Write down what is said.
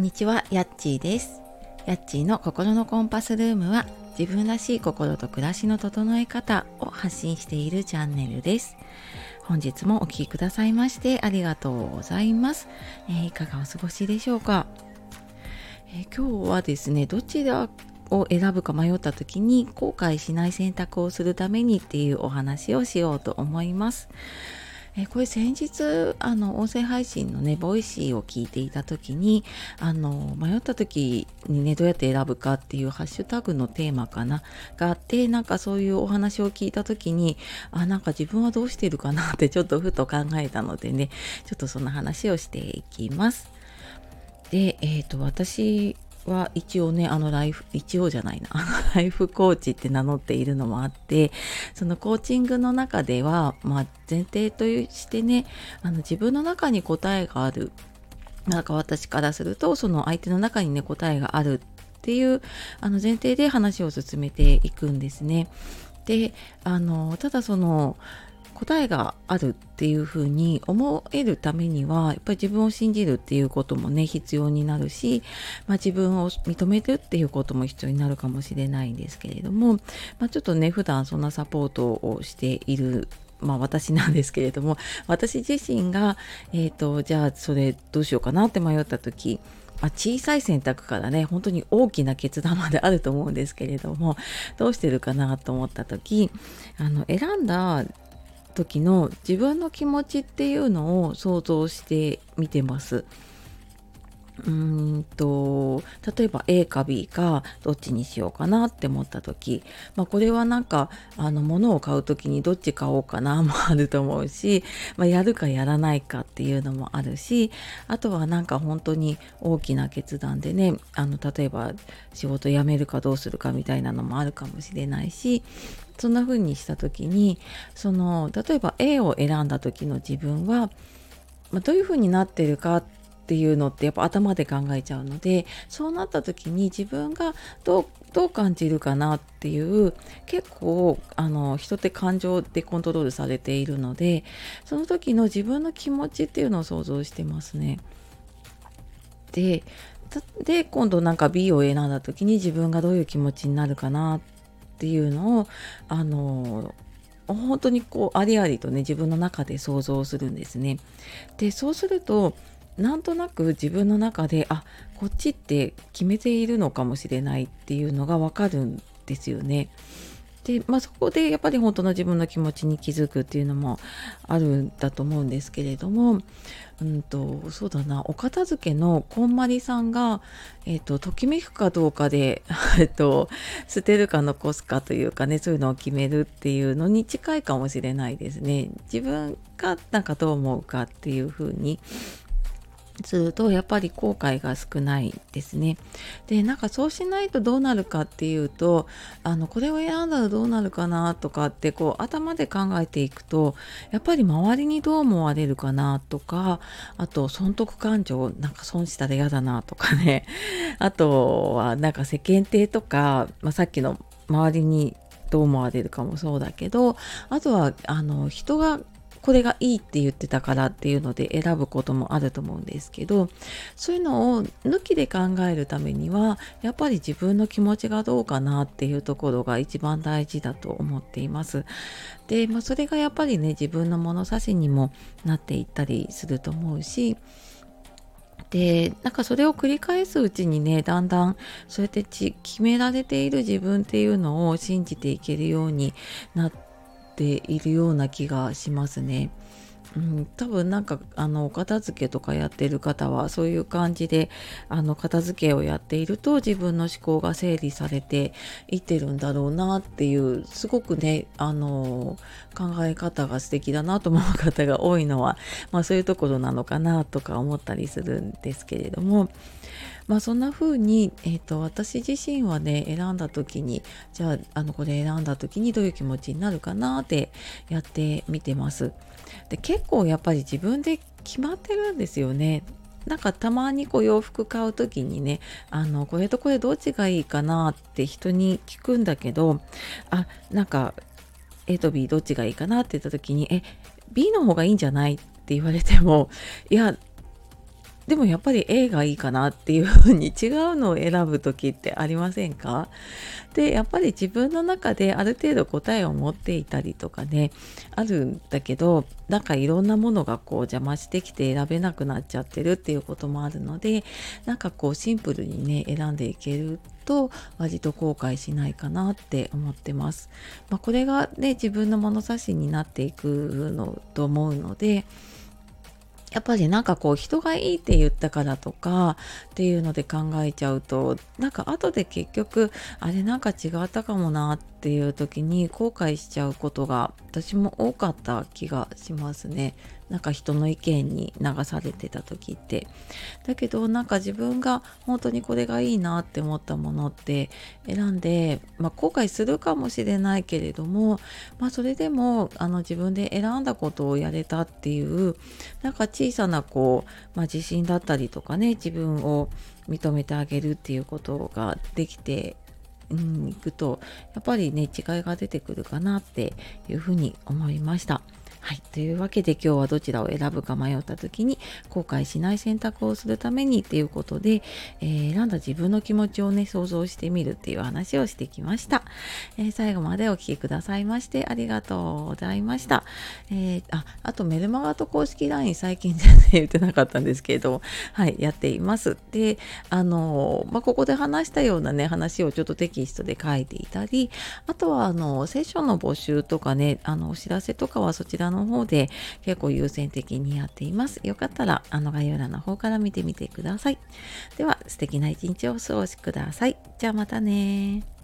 んにちは、やっちーです。やっちーの心のコンパスルームは自分らしい心と暮らしの整え方を発信しているチャンネルです。本日もお聴きくださいましてありがとうございます。えー、いかがお過ごしでしょうか、えー、今日はですね、どちらを選ぶか迷った時に後悔しない選択をするためにっていうお話をしようと思います。えこれ先日あの音声配信のね Voicy を聞いていた時にあの迷った時にねどうやって選ぶかっていうハッシュタグのテーマかながあってなんかそういうお話を聞いた時にあなんか自分はどうしてるかなってちょっとふと考えたのでねちょっとそんな話をしていきます。で、えっ、ー、と私は一応ね、あのライフ、一応じゃないな、ライフコーチって名乗っているのもあって、そのコーチングの中では、まあ、前提としてね、あの自分の中に答えがある。なんか私からすると、その相手の中にね、答えがあるっていうあの前提で話を進めていくんですね。で、あの、ただその、答えがあるっていうふうに思えるためにはやっぱり自分を信じるっていうこともね必要になるし、まあ、自分を認めるっていうことも必要になるかもしれないんですけれども、まあ、ちょっとね普段そんなサポートをしているまあ私なんですけれども私自身が、えーと、じゃあそれどうしようかなって迷った時まあ、小さい選択からね本当に大きな決断まであると思うんですけれどもどうしてるかなと思った時あの選んだ時の自分の気持ちっていうのを想像してみてます。うんと例えば A か B かどっちにしようかなって思った時、まあ、これはなんかあの物を買う時にどっち買おうかな もあると思うし、まあ、やるかやらないかっていうのもあるしあとはなんか本当に大きな決断でねあの例えば仕事辞めるかどうするかみたいなのもあるかもしれないしそんな風にした時にその例えば A を選んだ時の自分は、まあ、どういう風になってるかってていうのってやっぱ頭で考えちゃうのでそうなった時に自分がどうどう感じるかなっていう結構あの人って感情でコントロールされているのでその時の自分の気持ちっていうのを想像してますね。でで今度なんか B を選んだ時に自分がどういう気持ちになるかなっていうのをあの本当にこうありありとね自分の中で想像するんですね。でそうするとなんとなく自分の中であこっちって決めているのかもしれないっていうのがわかるんですよね。で、まあ、そこでやっぱり本当の自分の気持ちに気づくっていうのもあるんだと思うんですけれども、うんと、そうだなお片付けのこんまりさんが、えーと、ときめくかどうかで、えーと、捨てるか残すかというかねそういうのを決めるっていうのに近いかもしれないですね。自分がなんかどう思うかっていうふうにするとやっぱり後悔が少ないですね。でなんかそうしないとどうなるかっていうとあのこれを選んだらどうなるかなとかってこう頭で考えていくとやっぱり周りにどう思われるかなとかあと損得感情なんか損したら嫌だなとかね あとはなんか世間体とか、まあ、さっきの周りにどう思われるかもそうだけどあとはあの人がこれがいいって言ってたからっていうので選ぶこともあると思うんですけどそういうのを抜きで考えるためにはやっぱり自分の気持ちがどうかなっていうところが一番大事だと思っています。で、まあ、それがやっぱりね自分の物差しにもなっていったりすると思うしでなんかそれを繰り返すうちにねだんだんそうやって決められている自分っていうのを信じていけるようになってているような気がしますね。うん、多分なんかあのお片付けとかやってる方はそういう感じであの片付けをやっていると自分の思考が整理されていってるんだろうなっていうすごくねあの考え方が素敵だなと思う方が多いのは、まあ、そういうところなのかなとか思ったりするんですけれどもまあそんな風に、えーと、私自身はね選んだ時にじゃああのこれ選んだ時にどういう気持ちになるかなってやってみてます。で結構やっぱり自分で決まってるんですよね。なんかたまにこう洋服買う時にねあのこれとこれどっちがいいかなって人に聞くんだけどあなんか A と B どっちがいいかなって言った時にえ B の方がいいんじゃないって言われてもいやでもやっぱり A がいいかなっていうふうに違うのを選ぶ時ってありませんか？でやっぱり自分の中である程度答えを持っていたりとかねあるんだけどなんかいろんなものがこう邪魔してきて選べなくなっちゃってるっていうこともあるのでなんかこうシンプルにね選んでいけると割と後悔しないかなって思ってます。まあ、これがね自分の物差しになっていくのと思うのでやっぱりなんかこう人がいいって言ったからとかっていうので考えちゃうとなんか後で結局あれなんか違ったかもなっていう時に後悔しちゃうことが私も多かった気がしますね。なんか人の意見に流されてた時ってだけどなんか自分が本当にこれがいいなって思ったものって選んで、まあ、後悔するかもしれないけれども、まあ、それでもあの自分で選んだことをやれたっていうなんか小さなこう、まあ、自信だったりとかね自分を認めてあげるっていうことができてうん、行くとやっぱりね違いが出てくるかなっていうふうに思いました。はい。というわけで今日はどちらを選ぶか迷った時に後悔しない選択をするためにっていうことで、えー、選んだ自分の気持ちをね、想像してみるっていう話をしてきました。えー、最後までお聴きくださいましてありがとうございました。えー、あ、あとメルマガと公式 LINE 最近全然言ってなかったんですけれど、はい、やっています。で、あのまあ、ここで話したようなね、話をちょっとテキストで書いていたり、あとはあの、セッションの募集とかね、あの、お知らせとかはそちらのの方で結構優先的にやっています。よかったらあの概要欄の方から見てみてください。では素敵な一日をお過ごしください。じゃあまたね